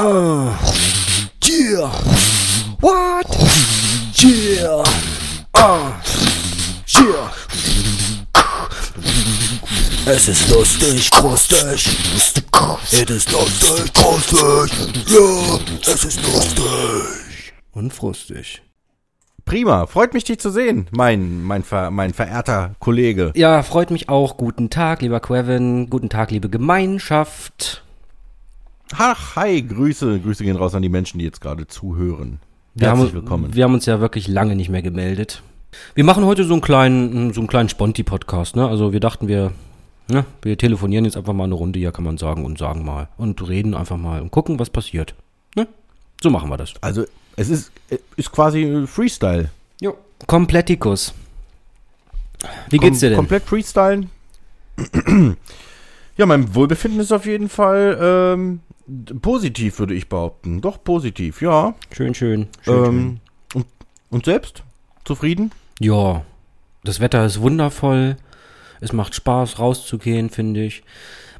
Uh, yeah. What? Yeah. Uh, yeah. Es ist lustig, krustig. Es ist lustig, krustig. Ja, es ist lustig. Und frustig. Prima, freut mich, dich zu sehen, mein, mein, ver, mein verehrter Kollege. Ja, freut mich auch. Guten Tag, lieber Quevin. Guten Tag, liebe Gemeinschaft. Ach, hi, Grüße, Grüße gehen raus an die Menschen, die jetzt gerade zuhören. Wir Herzlich haben, willkommen. Wir haben uns ja wirklich lange nicht mehr gemeldet. Wir machen heute so einen kleinen, so einen kleinen Sponti-Podcast, ne? Also wir dachten, wir, ne, wir telefonieren jetzt einfach mal eine Runde, ja kann man sagen, und sagen mal. Und reden einfach mal und gucken, was passiert. Ne? So machen wir das. Also es ist, ist quasi Freestyle. Jo, Komplettikus. Wie geht's dir denn? Komplett Freestylen. ja, mein Wohlbefinden ist auf jeden Fall ähm, positiv, würde ich behaupten. Doch positiv, ja. Schön, schön. schön, ähm, schön. Und, und selbst? Zufrieden? Ja. Das Wetter ist wundervoll. Es macht Spaß, rauszugehen, finde ich.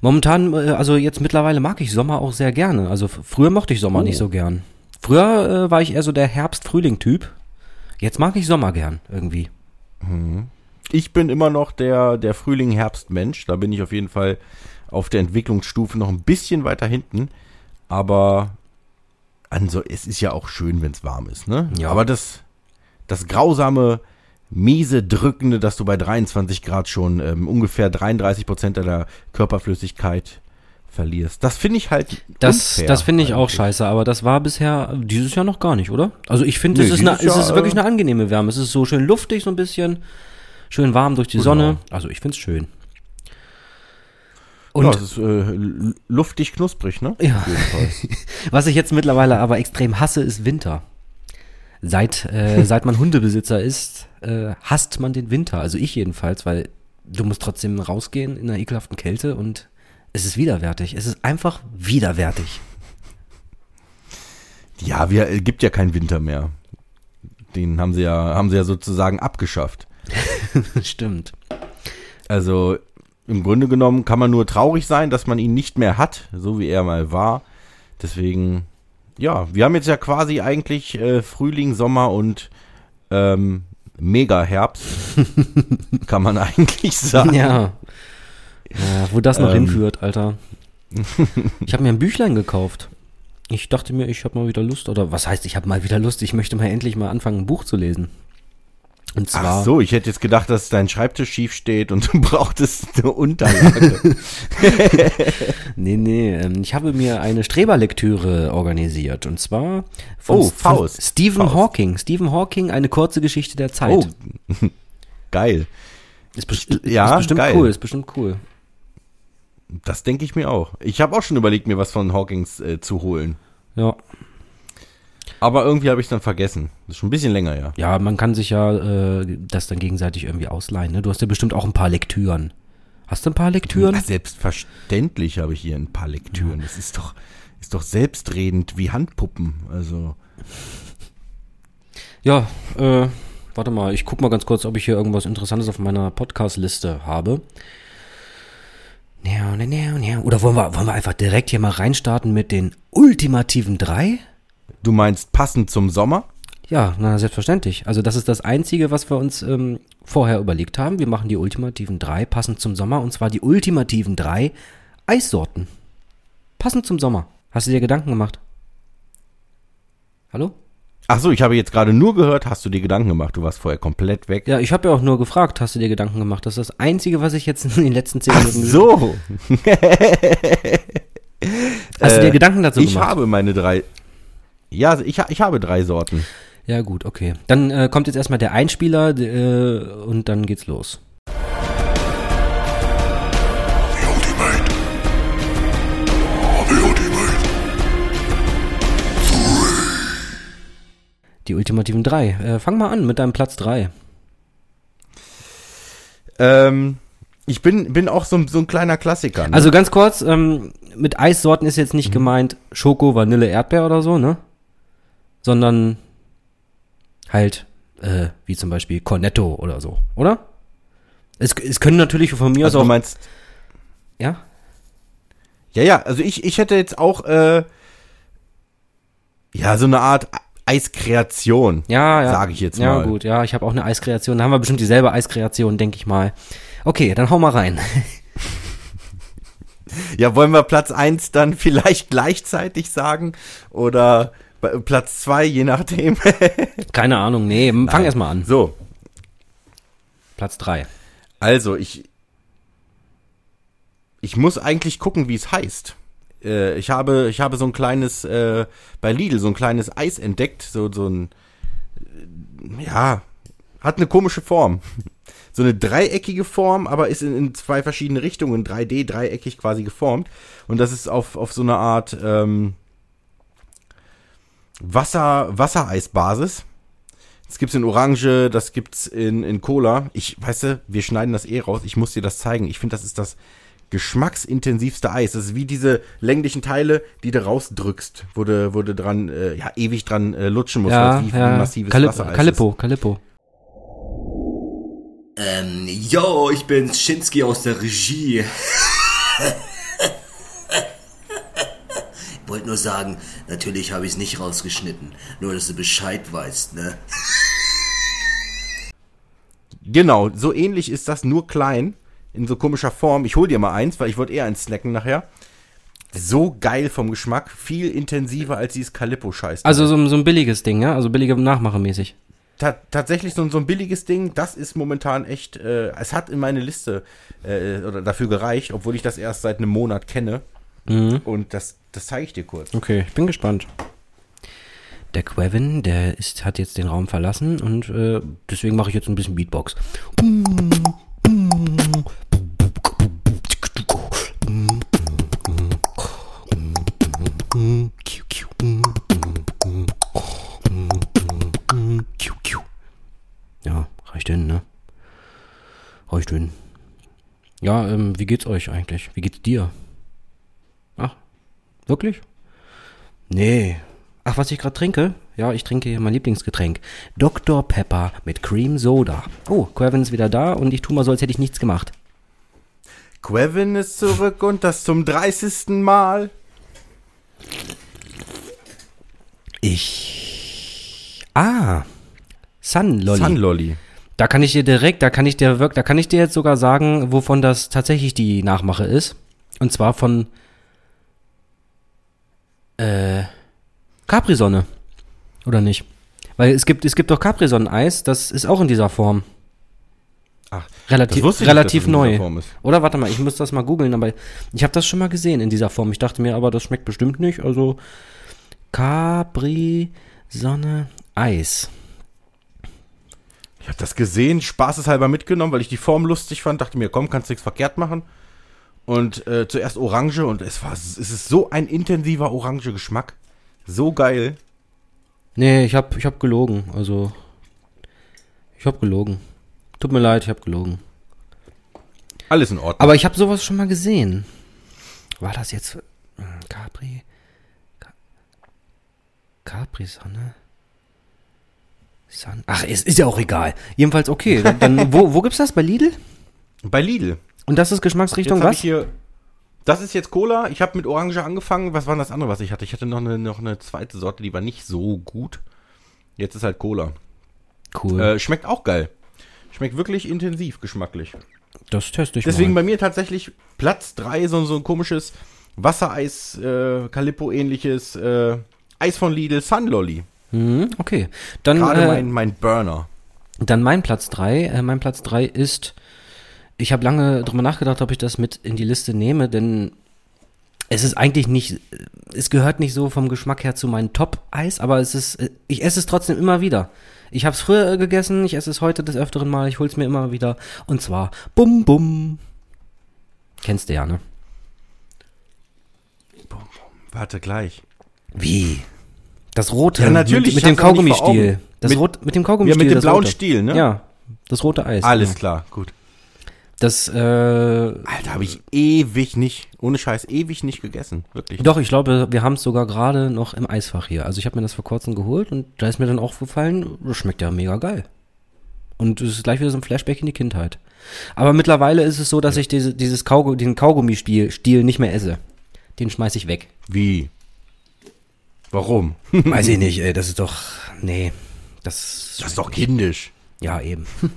Momentan, äh, also jetzt mittlerweile mag ich Sommer auch sehr gerne. Also früher mochte ich Sommer oh. nicht so gern. Früher äh, war ich eher so der Herbst-Frühling-Typ. Jetzt mag ich Sommer gern irgendwie. Mhm. Ich bin immer noch der, der Frühling-Herbst-Mensch. Da bin ich auf jeden Fall auf der Entwicklungsstufe noch ein bisschen weiter hinten. Aber also, es ist ja auch schön, wenn es warm ist, ne? Ja. Aber das, das grausame, miese, drückende, dass du bei 23 Grad schon ähm, ungefähr 33 Prozent deiner Körperflüssigkeit verlierst. Das finde ich halt Das, das finde ich eigentlich. auch scheiße, aber das war bisher dieses Jahr noch gar nicht, oder? Also ich finde, nee, es, ist, eine, Jahr, es ist wirklich eine angenehme Wärme. Es ist so schön luftig so ein bisschen, schön warm durch die genau. Sonne. Also ich finde es schön. Und ja, es ist äh, luftig knusprig, ne? Ja. Was ich jetzt mittlerweile aber extrem hasse, ist Winter. Seit, äh, seit man Hundebesitzer ist, äh, hasst man den Winter. Also ich jedenfalls, weil du musst trotzdem rausgehen in einer ekelhaften Kälte und es ist widerwärtig. Es ist einfach widerwärtig. Ja, wir äh, gibt ja keinen Winter mehr. Den haben sie ja, haben sie ja sozusagen abgeschafft. Stimmt. Also im Grunde genommen kann man nur traurig sein, dass man ihn nicht mehr hat, so wie er mal war. Deswegen, ja, wir haben jetzt ja quasi eigentlich äh, Frühling, Sommer und ähm, Mega-Herbst, kann man eigentlich sagen. Ja, ja, wo das noch ähm. hinführt, Alter. Ich habe mir ein Büchlein gekauft. Ich dachte mir, ich habe mal wieder Lust, oder was heißt, ich habe mal wieder Lust, ich möchte mal endlich mal anfangen, ein Buch zu lesen. Und zwar. Ach so, ich hätte jetzt gedacht, dass dein Schreibtisch schief steht und du brauchtest eine Unterlage. nee, nee. Ähm, ich habe mir eine Streberlektüre organisiert. Und zwar von, oh, Faust. Von Stephen Faust. Hawking. Stephen Hawking, eine kurze Geschichte der Zeit. Oh, geil. Ist, best ja, ist bestimmt geil. cool, ist bestimmt cool. Das denke ich mir auch. Ich habe auch schon überlegt, mir was von Hawkins äh, zu holen. Ja. Aber irgendwie habe ich dann vergessen. Das ist schon ein bisschen länger, ja. Ja, man kann sich ja äh, das dann gegenseitig irgendwie ausleihen. Ne? Du hast ja bestimmt auch ein paar Lektüren. Hast du ein paar Lektüren? Ja, selbstverständlich habe ich hier ein paar Lektüren. Ja. Das ist doch, ist doch selbstredend wie Handpuppen. Also. Ja, äh, warte mal, ich guck mal ganz kurz, ob ich hier irgendwas Interessantes auf meiner Podcast-Liste habe. Oder wollen wir, wollen wir einfach direkt hier mal reinstarten mit den ultimativen drei? Du meinst passend zum Sommer? Ja, na, selbstverständlich. Also das ist das Einzige, was wir uns ähm, vorher überlegt haben. Wir machen die ultimativen drei passend zum Sommer. Und zwar die ultimativen drei Eissorten. Passend zum Sommer. Hast du dir Gedanken gemacht? Hallo? Ach so, ich habe jetzt gerade nur gehört, hast du dir Gedanken gemacht? Du warst vorher komplett weg. Ja, ich habe ja auch nur gefragt, hast du dir Gedanken gemacht? Das ist das Einzige, was ich jetzt in den letzten zehn Minuten... Ach so! hast du dir Gedanken dazu ich gemacht? Ich habe meine drei... Ja, ich, ich habe drei Sorten. Ja gut, okay. Dann äh, kommt jetzt erstmal der Einspieler äh, und dann geht's los. Die ultimativen drei. Äh, fang mal an mit deinem Platz drei. Ähm, ich bin, bin auch so, so ein kleiner Klassiker. Ne? Also ganz kurz, ähm, mit Eissorten ist jetzt nicht mhm. gemeint Schoko, Vanille, Erdbeer oder so, ne? Sondern halt, äh, wie zum Beispiel Cornetto oder so, oder? Es, es können natürlich von mir also aus auch. Du meinst. Ja? Ja, ja, also ich, ich hätte jetzt auch, äh, Ja, so eine Art Eiskreation. Ja, ja. Sag ich jetzt Ja, mal. gut, ja, ich habe auch eine Eiskreation. Da haben wir bestimmt dieselbe Eiskreation, denke ich mal. Okay, dann hau mal rein. Ja, wollen wir Platz 1 dann vielleicht gleichzeitig sagen? Oder Platz 2, je nachdem. Keine Ahnung, nee, fang Nein. erst mal an. So, Platz drei. also ich. Ich muss eigentlich gucken, wie es heißt. Äh, ich, habe, ich habe so ein kleines, äh, bei Lidl, so ein kleines Eis entdeckt. So, so ein. äh, Ja, hat eine komische Form. So eine dreieckige Form, aber ist in, in zwei verschiedene Richtungen, 3D, dreieckig quasi geformt. Und das ist auf, auf so eine Art ähm, Wasser, Wassereisbasis. Das gibt's in Orange, das gibt's in, in Cola. Ich, weißt du, wir schneiden das eh raus. Ich muss dir das zeigen. Ich finde, das ist das geschmacksintensivste Eis. Das ist wie diese länglichen Teile, die du rausdrückst, wo du, wo du dran, äh, ja, ewig dran äh, lutschen musst, Ja, wie, ja. massives Kalip Wassereis Calippo, Calippo. Ähm, yo, ich bin Schinski aus der Regie. Wollte nur sagen, natürlich habe ich es nicht rausgeschnitten. Nur, dass du Bescheid weißt, ne? Genau, so ähnlich ist das, nur klein, in so komischer Form. Ich hol dir mal eins, weil ich wollte eher eins snacken nachher. So geil vom Geschmack, viel intensiver als dieses Calippo-Scheiß. Also so, ein- so ein billiges Ding, ja? Also billige Nachmache mäßig. Ta tatsächlich so, ein- so ein billiges Ding, das ist momentan echt, äh, es hat in meine Liste äh, oder dafür gereicht, obwohl ich das erst seit einem Monat kenne. Mhm. Und das, das zeige ich dir kurz. Okay, ich bin gespannt. Der Quevin, der ist, hat jetzt den Raum verlassen und äh, deswegen mache ich jetzt ein bisschen Beatbox. Ja, reicht hin, ne? Reicht hin. Ja, ähm, wie geht's euch eigentlich? Wie geht's dir? Wirklich? Nee. Ach, was ich gerade trinke? Ja, ich trinke hier mein Lieblingsgetränk. Dr. Pepper mit Cream Soda. Oh, Quevin ist wieder da und ich tu mal so, als hätte ich nichts gemacht. Quevin ist zurück und das zum 30. Mal. Ich. Ah. Sun Lolly. Sunlolly. Da kann ich dir direkt, da kann ich dir wirklich, da kann ich dir jetzt sogar sagen, wovon das tatsächlich die Nachmache ist. Und zwar von äh, Capri-Sonne. Oder nicht? Weil es gibt, es gibt doch Capri-Sonnen-Eis, das ist auch in dieser Form. Ach, Relativ, nicht, relativ neu. Form ist. Oder warte mal, ich muss das mal googeln, aber ich habe das schon mal gesehen in dieser Form. Ich dachte mir, aber das schmeckt bestimmt nicht. Also Capri Sonne Eis. Ich habe das gesehen, spaßeshalber mitgenommen, weil ich die Form lustig fand. Dachte mir, komm, kannst nichts verkehrt machen. Und äh, zuerst Orange und es war, es ist so ein intensiver orange Geschmack. So geil. Nee, ich hab, ich hab gelogen. Also ich hab gelogen. Tut mir leid, ich hab gelogen. Alles in Ordnung. Aber ich habe sowas schon mal gesehen. War das jetzt hm, Capri? Ca- Capri Sonne? Sun. Ach, es ist ja auch egal. Jedenfalls okay. Dann wo, wo gibt's das? Bei Lidl? Bei Lidl. Und das ist Geschmacksrichtung was? hier, das ist jetzt Cola. Ich habe mit Orange angefangen. Was war denn das andere, was ich hatte? Ich hatte noch eine, noch eine zweite Sorte, die war nicht so gut. Jetzt ist halt Cola. Cool. Äh, schmeckt auch geil. Schmeckt wirklich intensiv geschmacklich. das teste ich Deswegen mal. bei mir tatsächlich Platz 3, so, so ein komisches Wassereis, äh, Calippo-ähnliches äh, Eis von Lidl, Sunlolly. Mhm, okay. Dann, Gerade äh, mein, mein Burner. dann mein Platz 3. Äh, mein Platz 3 ist, ich habe lange drüber nachgedacht, ob ich das mit in die Liste nehme, denn es ist eigentlich nicht, es gehört nicht so vom Geschmack her zu meinem Top-Eis, aber es ist, ich esse es trotzdem immer wieder. Ich habe es früher äh, gegessen, ich esse es heute des öfteren Mal, ich hol's mir immer wieder. Und zwar Bum Bum. Kennst du ja, ne? Warte gleich. Wie? Das rote. Ja, natürlich, Mit, mit dem Kaugummistiel. Das Mit- rot, mit dem Ja, Kaugummistiel. mit dem blauen rote. Stiel, ne? Ja. Das rote Eis. Alles genau. klar, gut. Das, äh, Alter, habe ich ewig nicht, ohne Scheiß, ewig nicht gegessen. Wirklich. Doch, ich glaube, wir haben es sogar gerade noch im Eisfach hier. Also ich habe mir das vor kurzem geholt und da ist mir dann auch gefallen, das schmeckt ja mega geil. Und es ist gleich wieder so ein Flashback in die Kindheit. Aber mittlerweile ist es so, dass ich diese, dieses Kaugummi, den Kaugummi-Stiel Stiel nicht mehr esse. Den schmeiß ich weg. Wie? Warum? Weiß ich nicht, ey, das ist doch, nee, das, Das ist doch kindisch. ja eben.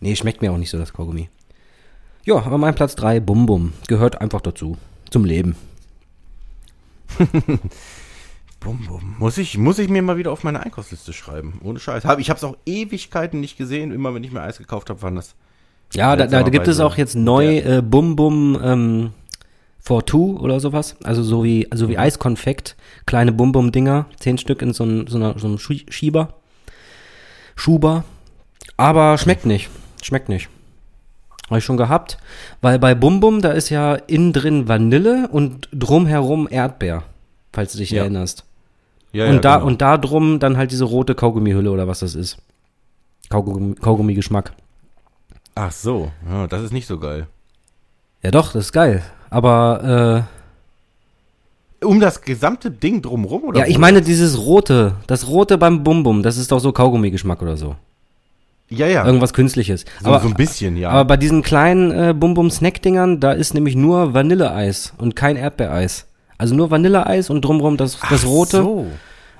nee, schmeckt mir auch nicht so, das Kaugummi. Ja, aber mein Platz 3, Bum Bum, gehört einfach dazu, zum Leben. Bum, bum. Muss ich, muss ich mir mal wieder auf meine Einkaufsliste schreiben. Ohne Scheiß. Hab, ich habe es auch Ewigkeiten nicht gesehen. Immer wenn ich mir Eis gekauft habe, waren das. Ja, da, da gibt es auch jetzt neu äh, Bum Bum ähm, for Two oder sowas. Also so wie, also wie Eiskonfekt. Kleine Bum Bum Dinger, zehn Stück in so, ein, so, einer, so einem Schie- Schieber. Schuber. Aber schmeckt nicht. Schmeckt nicht. Habe ich schon gehabt. Weil bei Bum Bum, da ist ja innen drin Vanille und drumherum Erdbeer. Falls du dich Ja. erinnerst. Ja, und, da, genau. und da drum dann halt diese rote Kaugummihülle oder was das ist. Kaugummi- Kaugummi-Geschmack. Ach so, ja, das ist nicht so geil. Ja doch, das ist geil. Aber Um das gesamte Ding drumrum äh, oder? ja, ich meine dieses rote, das rote beim Bum Bum, das ist doch so Kaugummi-Geschmack oder so. Ja, ja. Irgendwas Künstliches. so, aber, so ein bisschen, ja. aber bei diesen kleinen äh, Bum Bum Snack-Dingern, da ist nämlich nur Vanilleeis und kein Erdbeereis. Also nur Vanilleeis und drumrum das, das Ach rote. So.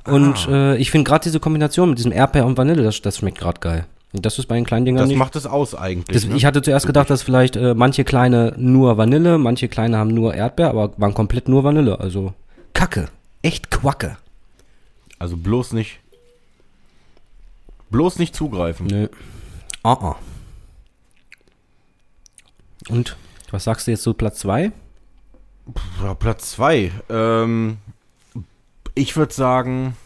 Und äh, ich finde gerade diese Kombination mit diesem Erdbeer und Vanille, das, das schmeckt gerade geil. Und das ist bei den kleinen Dingern Das nicht. macht es aus eigentlich. Das, ne? Ich hatte zuerst gedacht, dass vielleicht äh, manche kleine nur Vanille, manche kleine haben nur Erdbeer, aber waren komplett nur Vanille. Also Kacke. Echt Quacke. Also bloß nicht. Bloß nicht zugreifen. Nö. Ah, ah. Und was sagst du jetzt zu Platz 2? Ja, Platz zwei. Ähm, ich würde sagen,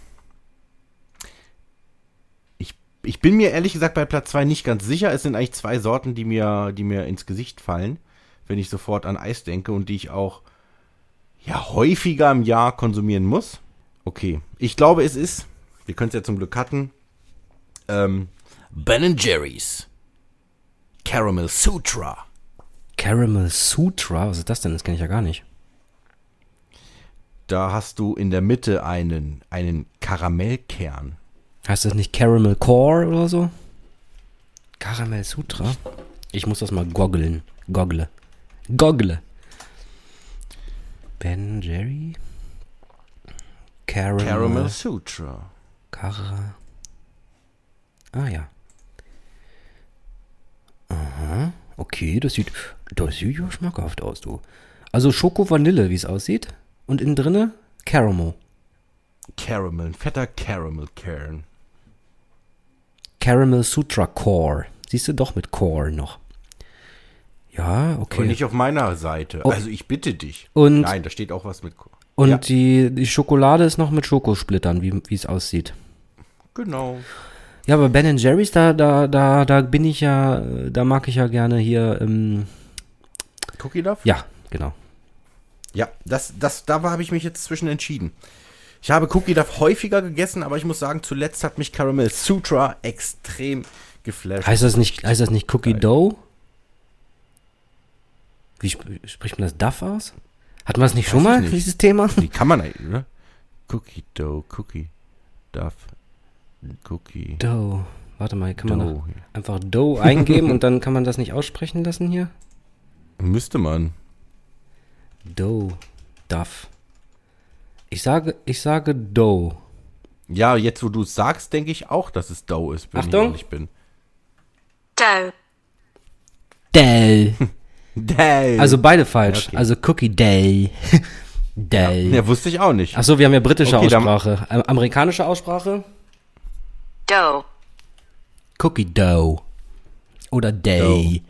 ich, ich bin mir ehrlich gesagt bei Platz zwei nicht ganz sicher. Es sind eigentlich zwei Sorten, die mir, die mir ins Gesicht fallen, wenn ich sofort an Eis denke und die ich auch ja häufiger im Jahr konsumieren muss. Okay, ich glaube, es ist, wir können es ja zum Glück cutten, ähm, Ben Jerry's Caramel Sutra. Caramel Sutra? Was ist das denn? Das kenne ich ja gar nicht. Da hast du in der Mitte einen, einen Karamellkern. Heißt das nicht Caramel Core oder so? Caramel Sutra? Ich muss das mal goggeln. Goggle. Goggle. Ben Jerry? Caramel. Caramel Sutra. Kara. Ah ja. Aha. Okay, das sieht, das sieht ja schmackhaft aus, du. Also Schoko-Vanille, wie es aussieht. Und innen drinne Caramel. Caramel, ein fetter Caramel-Kern. Caramel Sutra Core. Siehst du doch mit Core noch. Ja, okay. nicht auf meiner Seite. Oh. Also ich bitte dich. Und- Nein, da steht auch was mit. Ko- Und ja, die, die Schokolade ist noch mit Schokosplittern, wie wie es aussieht. genau. Ja, aber Ben Jerry's, da, da, da, da bin ich ja, äh, da mag ich ja gerne hier, ähm, Cookie Duff? ja, genau. Ja, das, das, da habe ich mich jetzt zwischen entschieden. Ich habe Cookie Duff häufiger gegessen, aber ich muss sagen, zuletzt hat mich Caramel Sutra extrem geflasht. Heißt das nicht, heißt das nicht Cookie Dough? Wie sp spricht man das Duff aus? Hatten wir das nicht schon ich mal, nicht. dieses Thema? Wie kann man eigentlich, oder? Cookie Dough, Cookie Duff, Cookie Dough. Warte mal, kann man Dough. einfach Dough eingeben und dann kann man das nicht aussprechen lassen hier? Müsste man. Dough. Duff. Ich sage, ich sage Dough. Ja, jetzt wo du es sagst, denke ich auch, dass es Dough ist, wenn Achtung. ich ehrlich bin. Dough. Dell. Dough. Also beide falsch. Okay. Also Cookie Day. Day. ja, wusste ich auch nicht. Achso, wir haben ja britische Okay, Aussprache. Amerikanische Aussprache? Dough. Cookie Dough. Oder Day.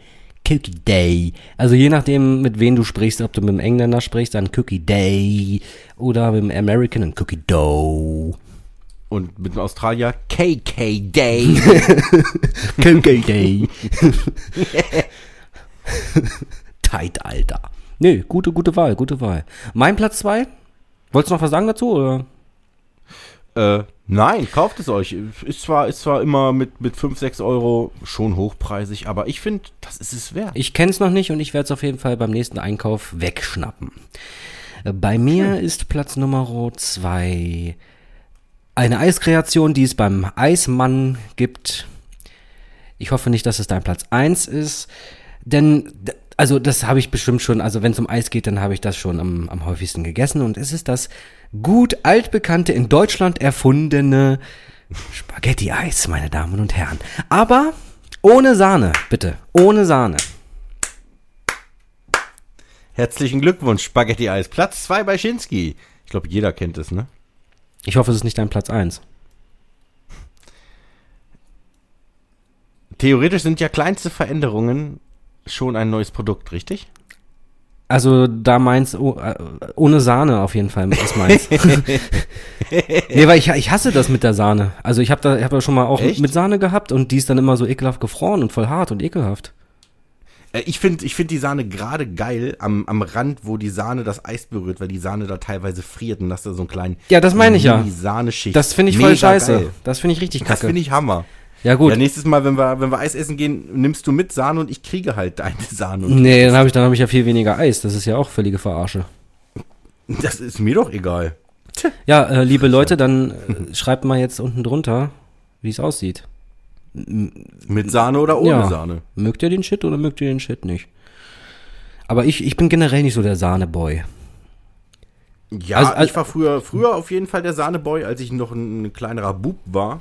Cookie Day. Also je nachdem, mit wem du sprichst, ob du mit dem Engländer sprichst, dann Cookie Day. Oder mit dem American, dann Cookie Dough. Und mit dem Australier KK Day. Cookie Day. Tight, Alter. Nö, gute, gute Wahl, gute Wahl. Mein Platz zwei? Wolltest du noch was sagen dazu? Oder? äh, nein, kauft es euch. Ist zwar, ist zwar immer mit, mit 5, 6 Euro schon hochpreisig, aber ich finde, das ist es wert. Ich kenne es noch nicht und ich werde es auf jeden Fall beim nächsten Einkauf wegschnappen. Äh, Bei mir ist Platz Nummer zwei eine Eiskreation, die es beim Eismann gibt. Ich hoffe nicht, dass es dein Platz eins ist, denn Also das habe ich bestimmt schon, also wenn es um Eis geht, dann habe ich das schon am, am häufigsten gegessen. Und es ist das gut altbekannte, in Deutschland erfundene Spaghetti-Eis, meine Damen und Herren. Aber ohne Sahne, bitte. Ohne Sahne. Herzlichen Glückwunsch, Spaghetti-Eis. Platz 2 bei Schinski. Ich glaube, jeder kennt es, ne? Ich hoffe, es ist nicht dein Platz 1. Theoretisch sind ja kleinste Veränderungen schon ein neues Produkt, richtig? Also da meins oh, äh, ohne Sahne auf jeden Fall ist meins. nee, weil ich, ich hasse das mit der Sahne. Also ich habe da ich hab schon mal auch Echt? mit Sahne gehabt und die ist dann immer so ekelhaft gefroren und voll hart und ekelhaft. Äh, Ich finde ich find die Sahne gerade geil am, am Rand, wo die Sahne das Eis berührt, weil die Sahne da teilweise friert und hast da so einen kleinen Ja, das meine ich ja. Sahneschicht. Das finde ich voll Mega scheiße. geil. Das finde ich richtig Das kacke. finde ich Hammer. Ja gut. Ja, nächstes Mal, wenn wir, wenn wir Eis essen gehen, nimmst du mit Sahne und ich kriege halt deine Sahne. Und nee, dann habe ich dann habe ich ja viel weniger Eis. Das ist ja auch völlige Verarsche. Das ist mir doch egal. Ja, äh, liebe Leute, dann äh, schreibt mal jetzt unten drunter, wie es aussieht. Mit Sahne oder ohne Ja. Sahne. Mögt ihr den Shit oder mögt ihr den Shit nicht? Aber ich, ich bin generell nicht so der Sahneboy. Ja, Also- also- ich war früher, früher auf jeden Fall der Sahneboy, als ich noch ein, ein kleinerer Bub war.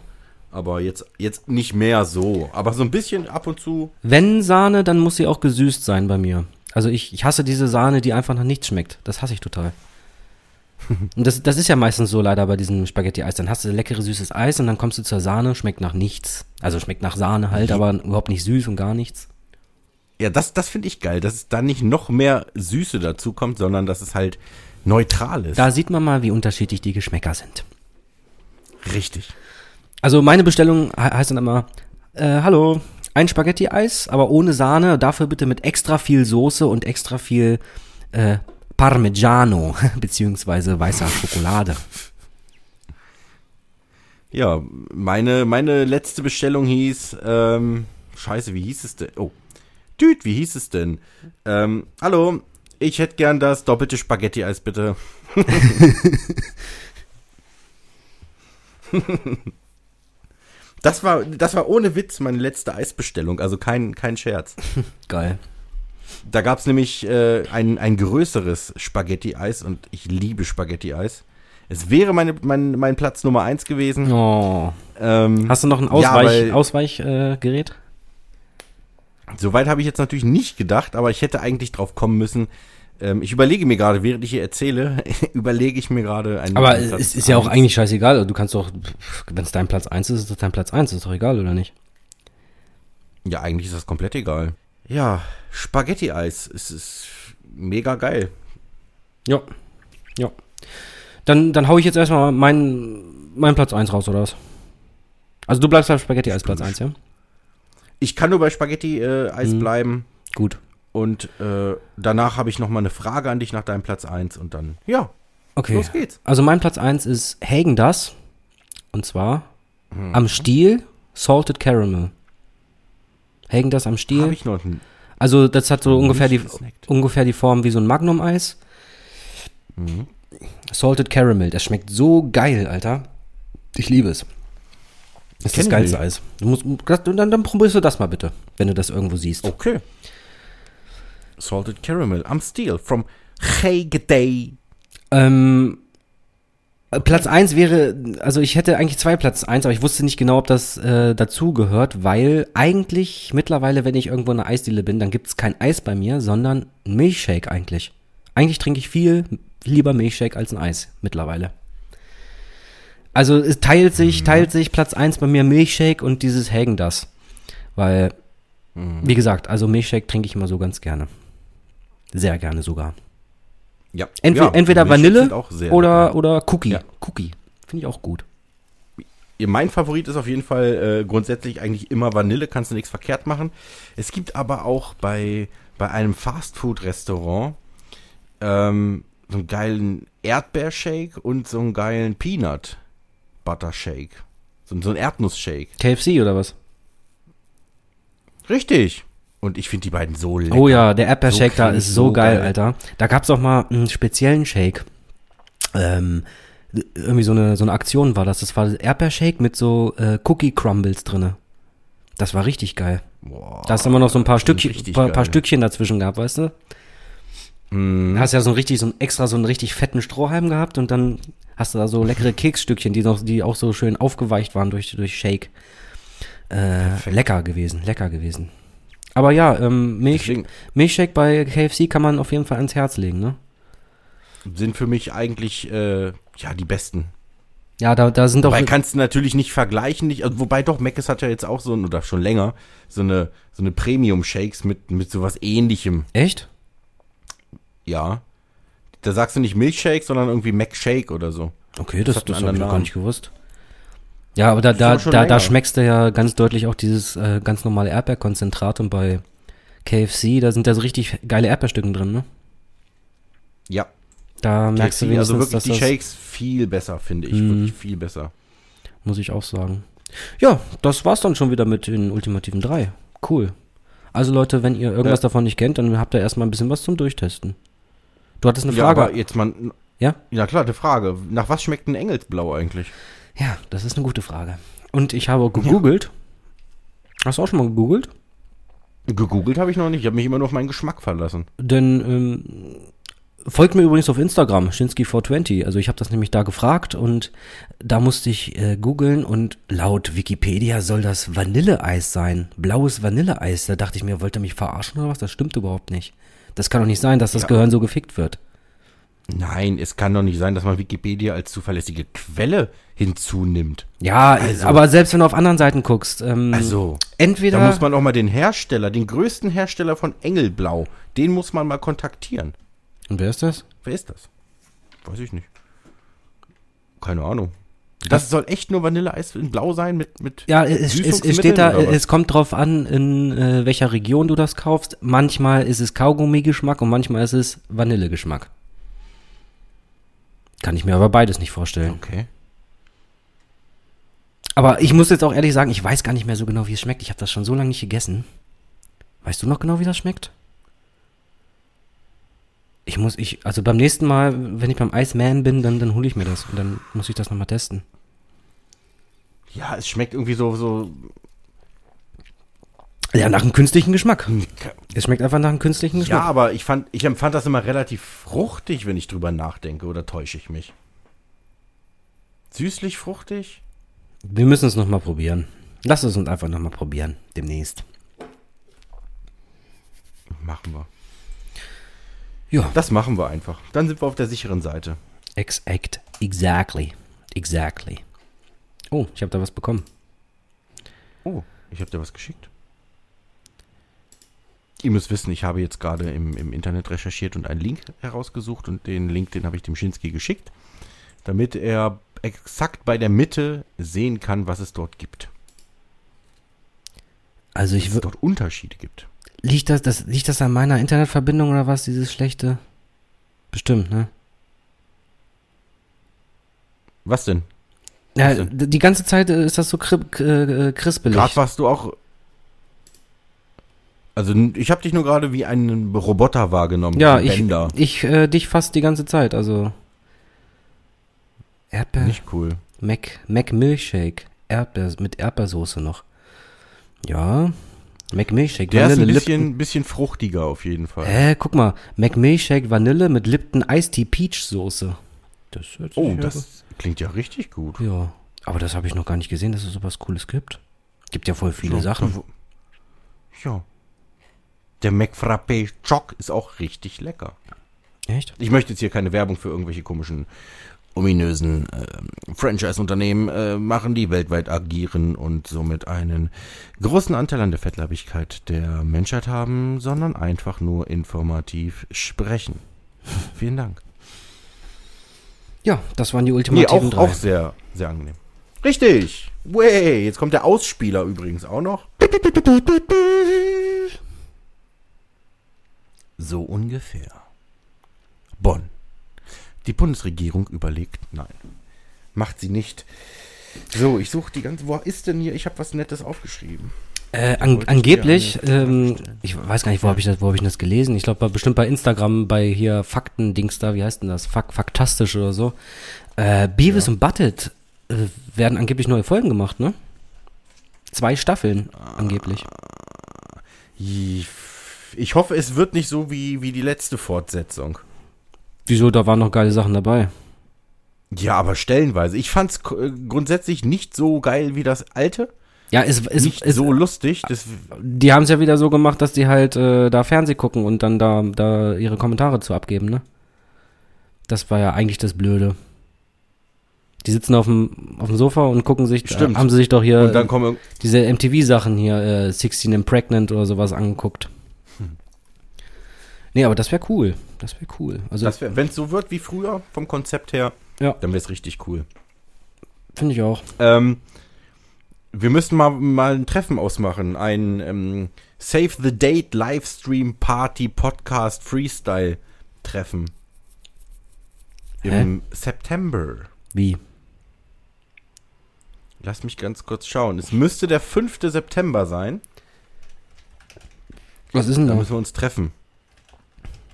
Aber jetzt, jetzt nicht mehr so. Aber so ein bisschen ab und zu. Wenn Sahne, dann muss sie auch gesüßt sein bei mir. Also ich, ich hasse diese Sahne, die einfach nach nichts schmeckt. Das hasse ich total. Und das, das ist ja meistens so leider bei diesem Spaghetti-Eis. Dann hast du leckeres, süßes Eis und dann kommst du zur Sahne, schmeckt nach nichts. Also schmeckt nach Sahne halt, aber überhaupt nicht süß und gar nichts. Ja, das, das finde ich geil, dass es da nicht noch mehr Süße dazu kommt, sondern dass es halt neutral ist. Da sieht man mal, wie unterschiedlich die Geschmäcker sind. Richtig. Also meine Bestellung he heißt dann immer, äh, hallo, ein Spaghetti-Eis, aber ohne Sahne, dafür bitte mit extra viel Soße und extra viel äh, Parmigiano, beziehungsweise weißer Schokolade. Ja, meine, meine letzte Bestellung hieß, ähm, scheiße, wie hieß es denn? Oh, Düt, wie hieß es denn? Ähm, hallo, ich hätte gern das doppelte Spaghetti-Eis, bitte. das war, das war ohne Witz meine letzte Eisbestellung, also kein, kein Scherz. Geil. Da gab es nämlich äh, ein, ein größeres Spaghetti-Eis und ich liebe Spaghetti-Eis. Es wäre meine, mein, mein Platz Nummer eins gewesen. Oh. Ähm, Hast du noch ein Ja, Ausweich, Ausweichgerät? Äh? Soweit habe ich jetzt natürlich nicht gedacht, aber ich hätte eigentlich drauf kommen müssen. Ähm, ich überlege mir gerade, während ich hier erzähle, überlege ich mir gerade einen. aber Platz es ist ja auch eigentlich scheißegal. Du kannst doch, wenn es dein Platz 1 ist, ist es dein Platz 1. Ist doch egal, oder nicht? Ja, eigentlich ist das komplett egal. Ja, Spaghetti-Eis. Es ist mega geil. Ja. Ja. Dann, dann hau ich jetzt erstmal meinen meinen Platz 1 raus, oder was? Also du bleibst beim Spaghetti-Eis Platz 1, ja? Ich kann nur bei Spaghetti-Eis Mhm. bleiben. Gut. Und äh, danach habe ich noch mal eine Frage an dich nach deinem Platz 1 und dann, ja, Okay. los geht's. Also mein Platz 1 ist Hagen das. Und zwar Mhm. am Stiel Salted Caramel. Hagen das am Habe Stiel. ich noch ein, Also das hat so ungefähr die, gesnackt. ungefähr die Form wie so ein Magnum-Eis. Mhm. Salted Caramel. Das schmeckt so geil, Alter. Ich liebe es. Das ist das geilste. Eis. Du musst, das- dann, dann probierst du das mal bitte, wenn du das irgendwo siehst. Okay. Salted Caramel am Steel from Day. Ähm, äh, Platz 1 wäre, also ich hätte eigentlich zwei Platz 1, aber ich wusste nicht genau, ob das äh, dazu gehört, weil eigentlich mittlerweile, wenn ich irgendwo in einer Eisdiele bin, dann gibt's kein Eis bei mir, sondern ein Milchshake eigentlich. Eigentlich trinke ich viel lieber Milchshake als ein Eis mittlerweile. Also es teilt sich, teilt sich Platz 1 bei mir Milchshake und dieses Hagen das. Weil, wie gesagt, also Milchshake trinke ich immer so ganz gerne. Sehr gerne sogar. Ja. Entweder, ja, entweder Vanille oder, lecker. oder Cookie. Ja. Cookie. Finde ich auch gut. Mein Favorit ist auf jeden Fall äh, grundsätzlich eigentlich immer Vanille, kannst du nichts verkehrt machen. Es gibt aber auch bei, bei einem Fastfood-Restaurant ähm, so einen geilen Erdbeershake und so einen geilen Peanut Butter Shake. So, so ein Erdnussshake. KFC oder was? Richtig. Und ich finde die beiden so lecker. Oh ja, der Erdbeershake So da ist so, so geil, geil. Alter. Da gab's auch mal einen speziellen Shake. Ähm, irgendwie so eine, so eine Aktion war das. Das war Erdbeershake mit so äh, Cookie Crumbles drinne. Das war richtig geil. Boah, Da hast du immer noch so ein paar Stückchen, paar, paar. Stückchen dazwischen gehabt, weißt du? Mhm. Hast ja so ein richtig, so ein extra so einen richtig fetten Strohhalm gehabt und dann hast du da so leckere Keksstückchen, die noch, die auch so schön aufgeweicht waren durch, durch Shake. Äh, lecker gewesen, lecker gewesen. Aber ja, ähm, Milch, Deswegen Milchshake bei KFC kann man auf jeden Fall ans Herz legen, ne? sind für mich eigentlich äh, ja die besten. Ja, da, da sind doch. Wobei kannst du natürlich nicht vergleichen, nicht, also, wobei doch, Mc's hat ja jetzt auch so, oder schon länger, so eine, so eine Premium-Shakes mit, mit sowas ähnlichem. Echt? Ja. Da sagst du nicht Milchshake, sondern irgendwie Mac-Shake oder so. Okay, das, Das das, habe ich gar nicht gewusst. Ja, aber da, da, da, da schmeckst du ja ganz deutlich auch dieses äh, ganz normale Erdbeerkonzentrat und bei KFC, da sind ja so richtig geile Erdbeerstücken drin, ne? Ja. Da merkst du KFC, wenigstens, also wirklich dass die Shakes viel besser, finde ich. Mhm. Wirklich viel besser. muss ich auch sagen. Ja, das war's dann schon wieder mit den ultimativen drei. Cool. Also Leute, wenn ihr irgendwas Ja. davon nicht kennt, dann habt ihr erstmal ein bisschen was zum Durchtesten. Du hattest eine Ja, Frage. aber jetzt mal, Ja? ja klar, eine Frage. Nach was schmeckt ein Engelsblau eigentlich? Ja, das ist eine gute Frage. Und ich habe gegoogelt. Hast du auch schon mal gegoogelt? Gegoogelt habe ich noch nicht. Ich habe mich immer nur auf meinen Geschmack verlassen. Denn ähm, folgt mir übrigens auf Instagram, Shinsky420. Also ich habe das nämlich da gefragt und da musste ich äh, googeln und laut Wikipedia soll das Vanilleeis sein. Blaues Vanilleeis. Da dachte ich mir, wollt ihr mich verarschen oder was? Das stimmt überhaupt nicht. Das kann doch nicht sein, dass das Ja. Gehirn so gefickt wird. Nein, es kann doch nicht sein, dass man Wikipedia als zuverlässige Quelle hinzunimmt. Ja, Also- aber selbst wenn du auf anderen Seiten guckst, ähm, Also, entweder da muss man auch mal den Hersteller, den größten Hersteller von Engelblau, den muss man mal kontaktieren. Und wer ist das? Wer ist das? Weiß ich nicht. Keine Ahnung. Das soll echt nur Vanilleeis in Blau sein mit mit Ja, es, es, es steht da, es kommt drauf an, in äh, welcher Region du das kaufst. Manchmal ist es Kaugummi-Geschmack und manchmal ist es Vanillegeschmack. Kann ich mir aber beides nicht vorstellen. Okay. Aber ich muss jetzt auch ehrlich sagen, ich weiß gar nicht mehr so genau, wie es schmeckt. Ich habe das schon so lange nicht gegessen. Weißt du noch genau, wie das schmeckt? Ich muss, ich, also beim nächsten Mal, wenn ich beim Iceman bin, dann, dann hole ich mir das und dann muss ich das nochmal testen. Ja, es schmeckt irgendwie so so Ja, nach einem künstlichen Geschmack. Es schmeckt einfach nach einem künstlichen Ja, Geschmack. aber ich fand ich empfand das immer relativ fruchtig, wenn ich drüber nachdenke oder täusche ich mich? Süßlich fruchtig? Wir müssen es nochmal probieren. Lass es uns einfach nochmal probieren, demnächst. Machen wir. Ja. Das machen wir einfach. Dann sind wir auf der sicheren Seite. Exact. Exactly. Exactly. Oh, ich habe da was bekommen. Oh, ich habe dir was geschickt. Ihr müsst wissen, ich habe jetzt gerade im, im Internet recherchiert und einen Link herausgesucht und den Link, den habe ich dem Schinski geschickt, damit er exakt bei der Mitte sehen kann, was es dort gibt. Also Dass ich es wür- dort Unterschiede gibt. liegt das, das liegt das an meiner Internetverbindung oder was dieses schlechte? Bestimmt, ne? Was denn? Ja, Was denn? d- die ganze Zeit äh, ist das so äh, krispelig. Gerade warst du auch. Also ich habe dich nur gerade wie einen Roboter wahrgenommen. ja, ich, Bender. ich äh, dich fast die ganze Zeit, also Erdbeer, Nicht cool. Mac, Mac Milkshake, Erdbeer mit Erdbeersoße noch. Ja, Mac Milkshake, Der ist ein Lipton- bisschen, bisschen fruchtiger auf jeden Fall. Hä, guck mal, Mac Milkshake Vanille mit Lipton Ice Tea Peach Soße. Das hört sich Oh, das klingt ja richtig gut. Ja, aber das habe ich noch gar nicht gesehen, dass es sowas Cooles gibt. Gibt ja voll viele Ja, Sachen. Ja. Der McFrappe Choc ist auch richtig lecker. Echt? Ich möchte jetzt hier keine Werbung für irgendwelche komischen, ominösen ähm, Franchise-Unternehmen äh, machen, die weltweit agieren und somit einen großen Anteil an der Fettleibigkeit der Menschheit haben, sondern einfach nur informativ sprechen. Vielen Dank. Ja, das waren die Nee, ultimativen auch, drei. auch sehr, sehr angenehm. Richtig. Way. Jetzt kommt der Ausspieler übrigens auch noch. So ungefähr. Bonn. Die Bundesregierung überlegt, nein. Macht sie nicht. So, ich suche die ganze. Wo ist denn hier? Ich habe was Nettes aufgeschrieben. Äh, an, angeblich, ähm, ich weiß gar nicht, wo habe ich das, wo habe ich das gelesen? Ich glaube, bestimmt bei Instagram, bei hier Fakten-Dings da, wie heißt denn das? Fak Faktastisch oder so. Äh, Beavis und Butthead äh, werden angeblich neue Folgen gemacht, ne? Zwei Staffeln, angeblich. Ich hoffe, es wird nicht so wie, wie die letzte Fortsetzung. Wieso, da waren noch geile Sachen dabei. Ja, aber stellenweise. Ich fand's äh, grundsätzlich nicht so geil wie das alte. Ja, es ist Nicht es, so lustig. Das, Die haben es ja wieder so gemacht, dass die halt äh, da Fernseh gucken und dann da, da ihre Kommentare zu abgeben, ne? Das war ja eigentlich das Blöde. Die sitzen auf dem, auf dem Sofa und gucken sich, Stimmt. haben sie sich doch hier und dann kommen diese MTV-Sachen hier, äh, 16 and Pregnant oder sowas angeguckt. Nee, aber das wäre cool. Das wäre cool. Also, wenn es so wird wie früher vom Konzept her, Ja. dann wäre es richtig cool. finde ich auch. Ähm, wir müssen mal, mal ein Treffen ausmachen. Ein ähm, Save the Date Livestream Party Podcast Freestyle Treffen. Im September. Wie? Lass mich ganz kurz schauen. Es müsste der 5. September sein. Was ist denn Da da? müssen wir uns treffen.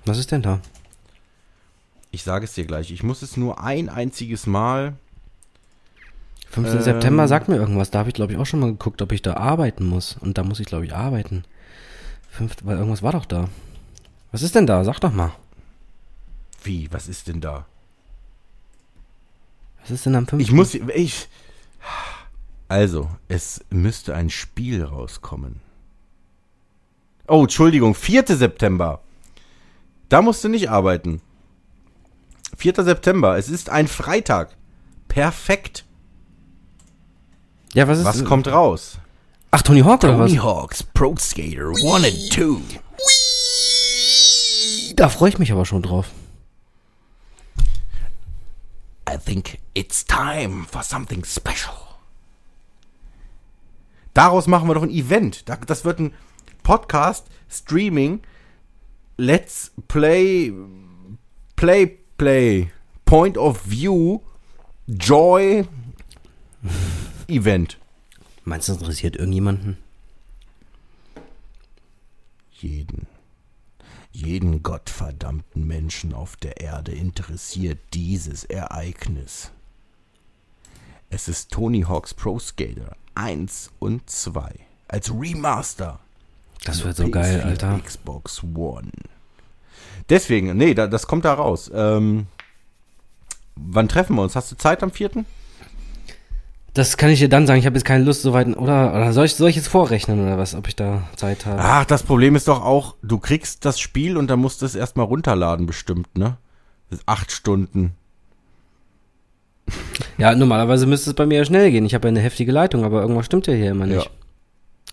Was ist denn da? Ich sage es dir gleich. Ich muss es nur ein einziges Mal. 15. Ähm. September sagt mir irgendwas. Da habe ich, glaube ich, auch schon mal geguckt, ob ich da arbeiten muss. Und da muss ich, glaube ich, arbeiten. Fünf, weil irgendwas war doch da. Was ist denn da? Sag doch mal. Wie? Was ist denn da? Was ist denn am 5. Ich muss. Ich. Also, es müsste ein Spiel rauskommen. Oh, Entschuldigung, 4. September. Da musst du nicht arbeiten. 4. September, es ist ein Freitag. Perfekt. Ja, was ist Was kommt raus? Ach, Tony Hawk oder was? Hawk's Pro Skater 1 and 2. Da freue ich mich aber schon drauf. I think it's time for something special. Daraus machen wir doch ein Event. Da- Das wird ein Podcast, Streaming, Let's Play, Play, Play, Point of View, Joy, Event. Meinst du, das interessiert irgendjemanden? Jeden, jeden gottverdammten Menschen auf der Erde interessiert dieses Ereignis. Es ist Tony Hawk's Pro Skater 1 und 2 als Remaster. Das wird so geil, PS4, Alter. Xbox One. Deswegen, nee, da, das kommt da raus. Ähm, wann treffen wir uns? Hast du Zeit am 4.? Das kann ich dir dann sagen. Ich habe jetzt keine Lust so weit. Oder, oder soll, ich, soll ich jetzt vorrechnen oder was, ob ich da Zeit habe? Ach, das Problem ist doch auch, du kriegst das Spiel und dann musst du es erstmal runterladen, bestimmt, ne? Acht Stunden. Ja, normalerweise müsste es bei mir ja schnell gehen. Ich habe ja eine heftige Leitung, aber irgendwas stimmt ja hier immer nicht. Ja.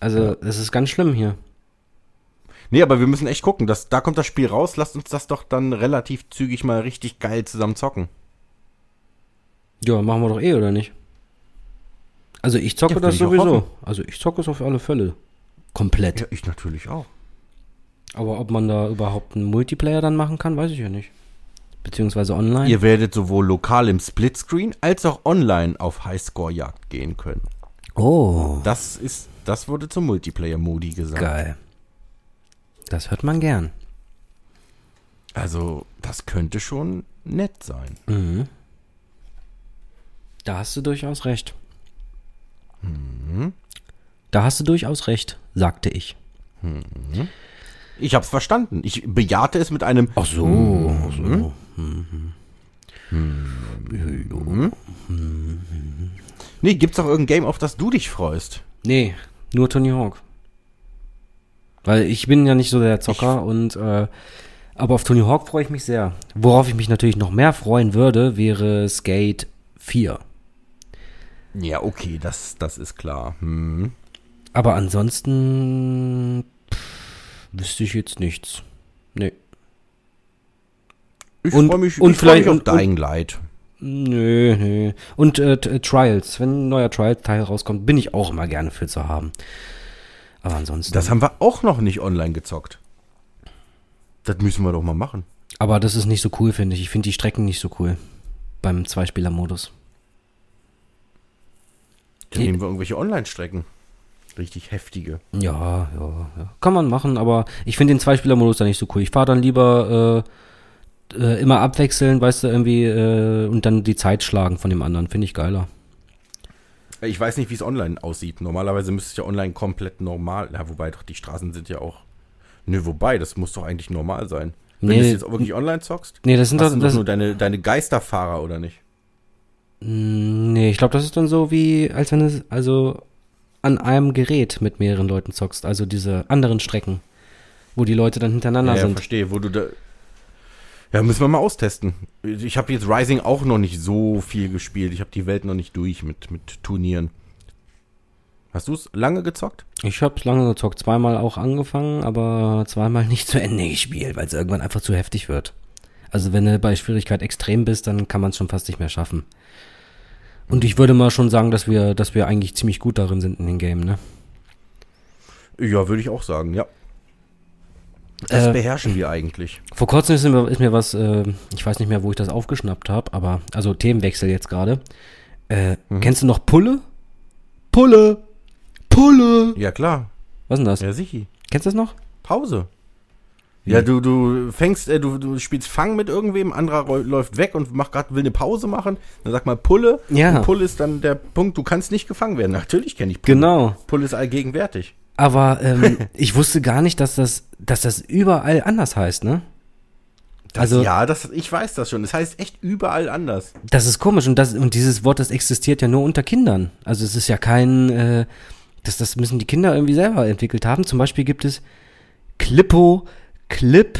Also, es ist ganz schlimm hier. Nee, aber wir müssen echt gucken. Das, da kommt das Spiel raus. Lasst uns das doch dann relativ zügig mal richtig geil zusammen zocken. Ja, machen wir doch eh, oder nicht? Also ich zocke Ja, das sowieso. Also ich zocke es auf alle Fälle. Komplett. Ja, ich natürlich auch. Aber ob man da überhaupt einen Multiplayer dann machen kann, weiß ich ja nicht. Beziehungsweise online. Ihr werdet sowohl lokal im Splitscreen als auch online auf Highscore-Jagd gehen können. Oh, Das ist, das wurde zum Multiplayer-Modi gesagt. geil. Das hört man gern. Also, das könnte schon nett sein. Mhm. Da hast du durchaus recht. Mhm. Da hast du durchaus recht, sagte ich. Ich hab's verstanden. Ich bejahte es mit einem Ach so. ach so. Nee, gibt's doch irgendein Game, auf das du dich freust? Nee, nur Tony Hawk. Weil ich bin ja nicht so der Zocker und äh, aber auf Tony Hawk freue ich mich sehr. Worauf ich mich natürlich noch mehr freuen würde, wäre Skate 4. Ja, okay, das, das ist klar. Hm. Aber ansonsten pff, wüsste ich jetzt nichts. Nee. Ich freue mich, und ich freu mich vielleicht- auf und- Dying Light. Nö, nö. Und äh, Trials, wenn ein neuer Trials-Teil rauskommt, bin ich auch immer gerne für zu haben. Aber ansonsten. Das haben wir auch noch nicht online gezockt. Das müssen wir doch mal machen. aber das ist nicht so cool, finde ich. Ich finde die Strecken nicht so cool. Beim Zweispieler-Modus. Dann nehmen wir irgendwelche Online-Strecken. Richtig heftige. Ja, ja, ja. Kann man machen, aber ich finde den Zweispieler-Modus da nicht so cool. Ich fahre dann lieber äh, äh, immer abwechselnd, weißt du, irgendwie, äh, und dann die Zeit schlagen von dem anderen. Finde ich geiler. Ich weiß nicht, wie es online aussieht. Normalerweise müsste es ja online komplett normal. Ja, wobei doch die Straßen sind ja auch. Nö, wobei, das muss doch eigentlich normal sein. Wenn Nee. du es jetzt wirklich online zockst, Nee, das sind doch, du doch das, nur deine, deine Geisterfahrer, oder nicht? nee, ich glaube, das ist dann so wie, als wenn du, also, an einem Gerät mit mehreren Leuten zockst, also diese anderen Strecken, wo die Leute dann hintereinander Ja, ja, sind. verstehe, wo du da. Ja, müssen wir mal austesten. Ich habe jetzt Rising auch noch nicht so viel gespielt. Ich habe die Welt noch nicht durch mit, mit Turnieren. Hast du es lange gezockt? Ich hab's lange gezockt, zweimal auch angefangen, aber zweimal nicht zu Ende gespielt, weil es irgendwann einfach zu heftig wird. Also wenn du bei Schwierigkeit extrem bist, dann kann man es schon fast nicht mehr schaffen. Und ich würde mal schon sagen, dass wir, dass wir eigentlich ziemlich gut darin sind in dem Game, ne? Ja, würde ich auch sagen, ja. Das Äh, beherrschen wir eigentlich. Vor kurzem ist mir, ist mir was, äh, ich weiß nicht mehr, wo ich das aufgeschnappt habe, aber, also Themenwechsel jetzt gerade. Äh, Kennst du noch Pulle? Pulle! Pulle! Ja, klar. Was ist denn das? Ja, sicher. Kennst du das noch? Pause. Ja, du, du fängst, äh, du, du spielst Fang mit irgendwem, anderer läuft weg und macht grad, will eine Pause machen. Dann sag mal Pulle. Ja. Und Pulle ist dann der Punkt, du kannst nicht gefangen werden. Natürlich kenne ich Pulle. Genau. Pulle ist allgegenwärtig. Aber ähm, ich wusste gar nicht, dass das, dass das überall anders heißt, ne? Das, Also- ja, das, ich weiß das schon. Das heißt echt überall anders. Das ist komisch und das und dieses Wort, das existiert ja nur unter Kindern. Also es ist ja kein, äh, das, das müssen die Kinder irgendwie selber entwickelt haben. Zum Beispiel gibt es Clippo, Clip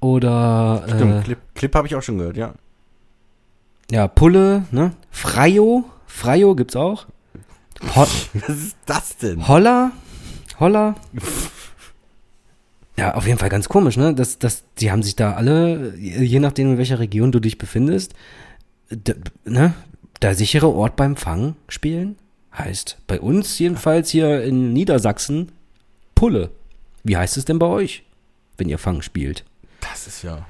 oder Stimmt, äh, Clip, Clip habe ich auch schon gehört, ja. ja Pulle, ne? Freio, Freio gibt's auch. Ho Was ist das denn? Holla, Holla. Ja, auf jeden Fall ganz komisch, ne? Das, das, die haben sich da alle, je nachdem in welcher Region du dich befindest, ne? Der sichere Ort beim Fang spielen heißt bei uns jedenfalls hier in Niedersachsen Pulle. Wie heißt es denn bei euch, wenn ihr Fang spielt? Das ist ja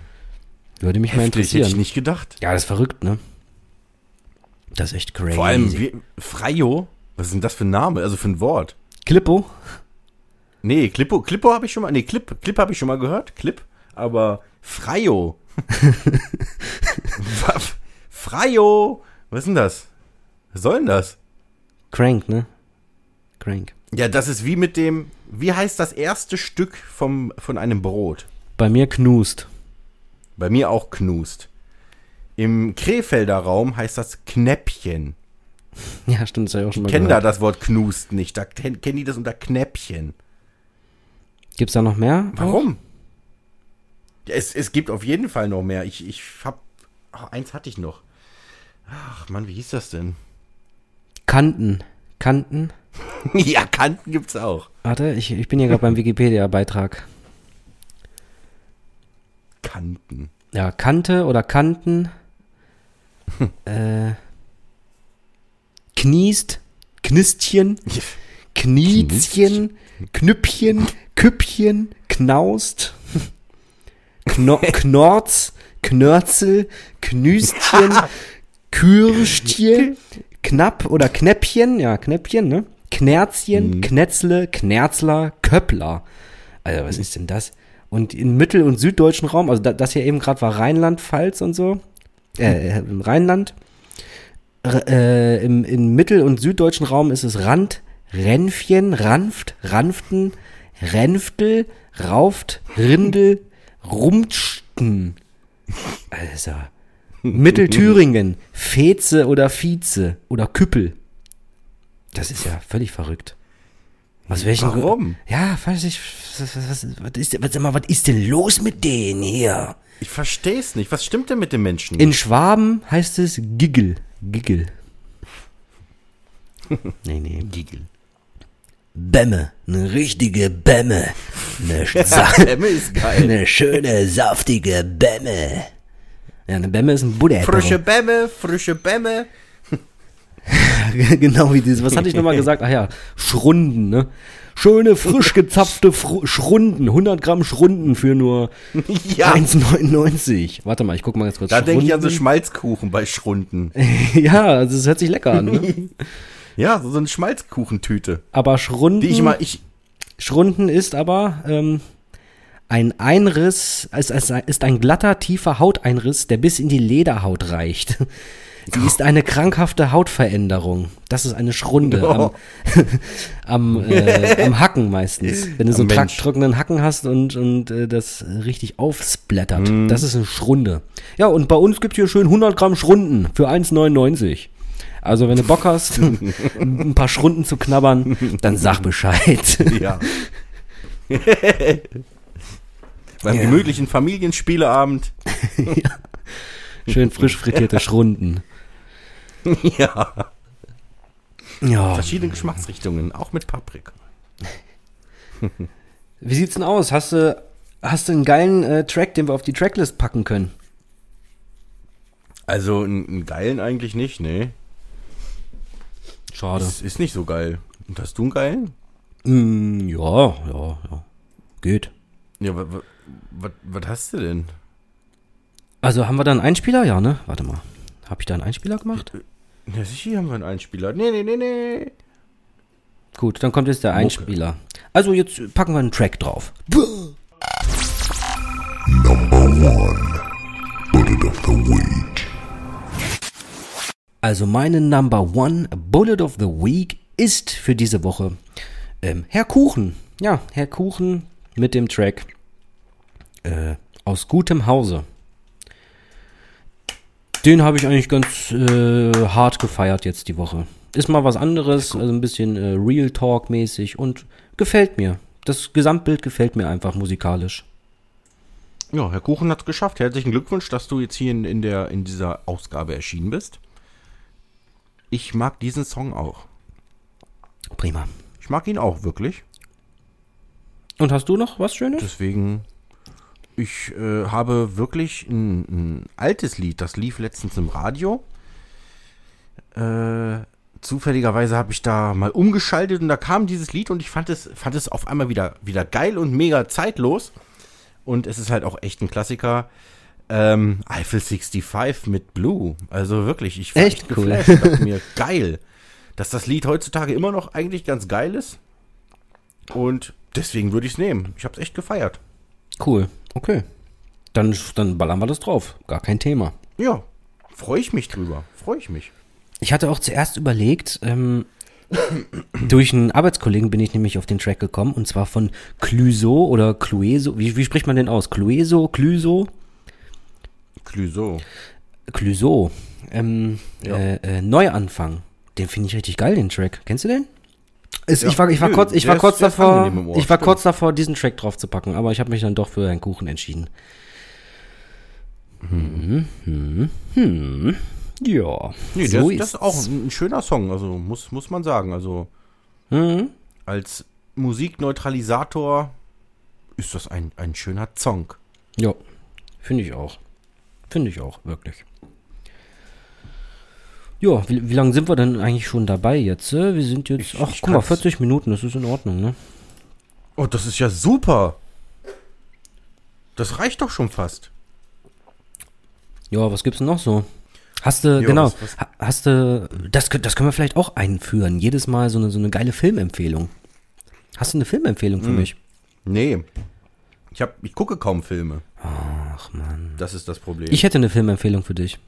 Würde mich mal heftig, hätte ich interessieren. nicht gedacht. Ja, das ist verrückt, ne? Das ist echt crazy. Vor allem, wie, Freio, was ist denn das für ein Name, also für ein Wort? Klippo? Nee, Clippo, Clippo habe ich schon mal, nee, Clip, Clip habe ich schon mal gehört, Clip, aber Freio. Freio, was ist denn das? Was soll denn das? Crank, ne? Crank. Ja, das ist wie mit dem, wie heißt das erste Stück vom, von einem Brot? Bei mir knust. Bei mir auch Knust. Im Krefelder Raum heißt das Knäppchen. Ja, stimmt, das habe ich auch schon mal Kennen da gehört. das Wort Knust nicht. Da kennen kennen die das unter Knäppchen. Gibt's da noch mehr? Warum? Es, es gibt auf jeden Fall noch mehr. Ich, ich hab. ach, eins hatte ich noch. Ach Mann, wie hieß das denn? Kanten. Kanten. ja, Kanten gibt's auch. Warte, ich, ich bin hier gerade beim Wikipedia-Beitrag. Kanten. Ja, Kante oder Kanten. äh, Kniest. Knistchen. Kniezchen. Knüppchen. Küppchen. Knaust. Kno Knorz. Knörzel. Knüstchen. Kürstchen. Knapp oder Knäppchen. Ja, Knäppchen, ne? Knerzchen. Knetzle. Knerzler. Köppler. Alter, was ist denn das? Und im mittel- und süddeutschen Raum, also da, das hier eben gerade war Rheinland, Pfalz und so, äh, im Rheinland. Äh, im, Im mittel- und süddeutschen Raum ist es Rand, Ränfchen, Ranft, Ranften, Ränftel, Rauft, Rindel, Rumtsten. Also, Mittelthüringen, Feze oder Vize oder Küppel. Das ist ja völlig verrückt. Aus welchen Warum? Ja, weiß ich. Was, was, was, ist, was, was ist denn los mit denen hier? Ich versteh's nicht. Was stimmt denn mit den Menschen? In Schwaben heißt es Giggel. Giggel. nee, nee. Giegel. Bämme. Eine richtige Bämme. Eine, sa Emme ist geil. eine schöne, saftige Bämme. Ja, eine Bämme ist ein Buddha. Frische Bämme, frische Bämme. genau wie dieses. Was hatte ich nochmal gesagt? Ach ja, Schrunden, ne? Schöne, frisch gezapfte Fru Schrunden. 100 Gramm Schrunden für nur Ja. 1,99. Warte mal, ich guck mal ganz kurz. Da denke ich an so. Schmalzkuchen bei Schrunden. Ja, also es hört sich lecker an. Ne? Ja, so, eine Schmalzkuchentüte. Aber Schrunden, Die ich mal, ich, Schrunden ist aber ähm, ein Einriss, ist, ist, ist ein glatter, tiefer Hauteinriss, der bis in die Lederhaut reicht. Sie ist eine krankhafte Hautveränderung. Das ist eine Schrunde am, am, äh, am Hacken meistens. Wenn du so einen Mensch. trockenen Hacken hast und, und äh, das richtig aufsplattert. Mhm. Das ist eine Schrunde. Ja, und bei uns gibt hier schön 100 Gramm Schrunden für 1,99. Also wenn du Bock hast, ein paar Schrunden zu knabbern, dann sag Bescheid. Ja. Beim Ja. gemütlichen Familienspieleabend. Schön frisch frittierte Schrunden. Ja. Ja. Verschiedene Geschmacksrichtungen, auch mit Paprika. Wie sieht's denn aus? Hast du, hast du einen geilen äh, Track, den wir auf die Tracklist packen können? Also einen, einen geilen eigentlich nicht, nee. Schade. Ist, ist nicht so geil. Und hast du einen geilen? Mm, ja, ja, ja. Geht. Ja, was hast du denn? Also haben wir da einen Einspieler? Ja, ne? Warte mal. Hab ich da einen Einspieler gemacht? Ja, sicher haben wir einen Einspieler. Nee, nee, nee, nee. Gut, dann kommt jetzt der Einspieler. Also jetzt packen wir einen Track drauf. Also meine Number One Bullet of the Week ist für diese Woche ähm, Herr Kuchen. Ja, Herr Kuchen mit dem Track äh, aus gutem Hause. Den habe ich eigentlich ganz äh, hart gefeiert jetzt die Woche. Ist mal was anderes, also ein bisschen äh, Real Talk mäßig und gefällt mir. Das Gesamtbild gefällt mir einfach musikalisch. Ja, Herr Kuchen hat es geschafft. Herzlichen Glückwunsch, dass du jetzt hier in, in, der, in dieser Ausgabe erschienen bist. Ich mag diesen Song auch. Prima. Ich mag ihn auch wirklich. Und hast du noch was Schönes? Deswegen, ich äh, habe wirklich ein, ein altes Lied, das lief letztens im Radio. Äh, zufälligerweise habe ich da mal umgeschaltet und da kam dieses Lied und ich fand es, fand es auf einmal wieder, wieder geil und mega zeitlos. Und es ist halt auch echt ein Klassiker. Ähm, Eiffel 65 mit Blue. Also wirklich, ich war Echt cool. mir, geil. Dass das Lied heutzutage immer noch eigentlich ganz geil ist. Und deswegen würde ich es nehmen. Ich habe es echt gefeiert. Cool. Okay. Dann, dann ballern wir das drauf. Gar kein Thema. Ja, freue ich mich drüber. Freue ich mich. Ich hatte auch zuerst überlegt, ähm, durch einen Arbeitskollegen bin ich nämlich auf den Track gekommen und zwar von Clueso oder Clueso. Wie, wie spricht man den aus? Clueso, Clueso, Clüso. Clueso. Ähm, Ja. äh, äh, Neuanfang. Den finde ich richtig geil, den Track. Kennst du den? Ist, Ja, ich war, ich war nö, kurz, ich war kurz ist davor, Ohr, ich war stimmt. kurz davor, diesen Track drauf zu packen, aber ich habe mich dann doch für einen Kuchen entschieden. Hm, hm, hm. Ja. Nee, so das, das ist auch ein, ein schöner Song, also muss, muss man sagen. Also Mhm. als Musikneutralisator ist das ein, ein schöner Song. Ja, finde ich auch. Finde ich auch, wirklich. Ja, wie, wie lange sind wir denn eigentlich schon dabei jetzt? äh? Wir sind jetzt, Ich- ach, ich guck mal, kann's- 40 Minuten, das ist in Ordnung, ne? Oh, das ist ja super. Das reicht doch schon fast. Ja, was gibt's denn noch so? Hast du, Ja, genau, was- was- ha- hast du, das, das können wir vielleicht auch einführen. Jedes Mal so eine, so eine geile Filmempfehlung. Hast du eine Filmempfehlung Hm. für mich? Nee. Ich, hab, ich gucke kaum Filme. Ach, Mann. Das ist das Problem. Ich hätte eine Filmempfehlung für dich.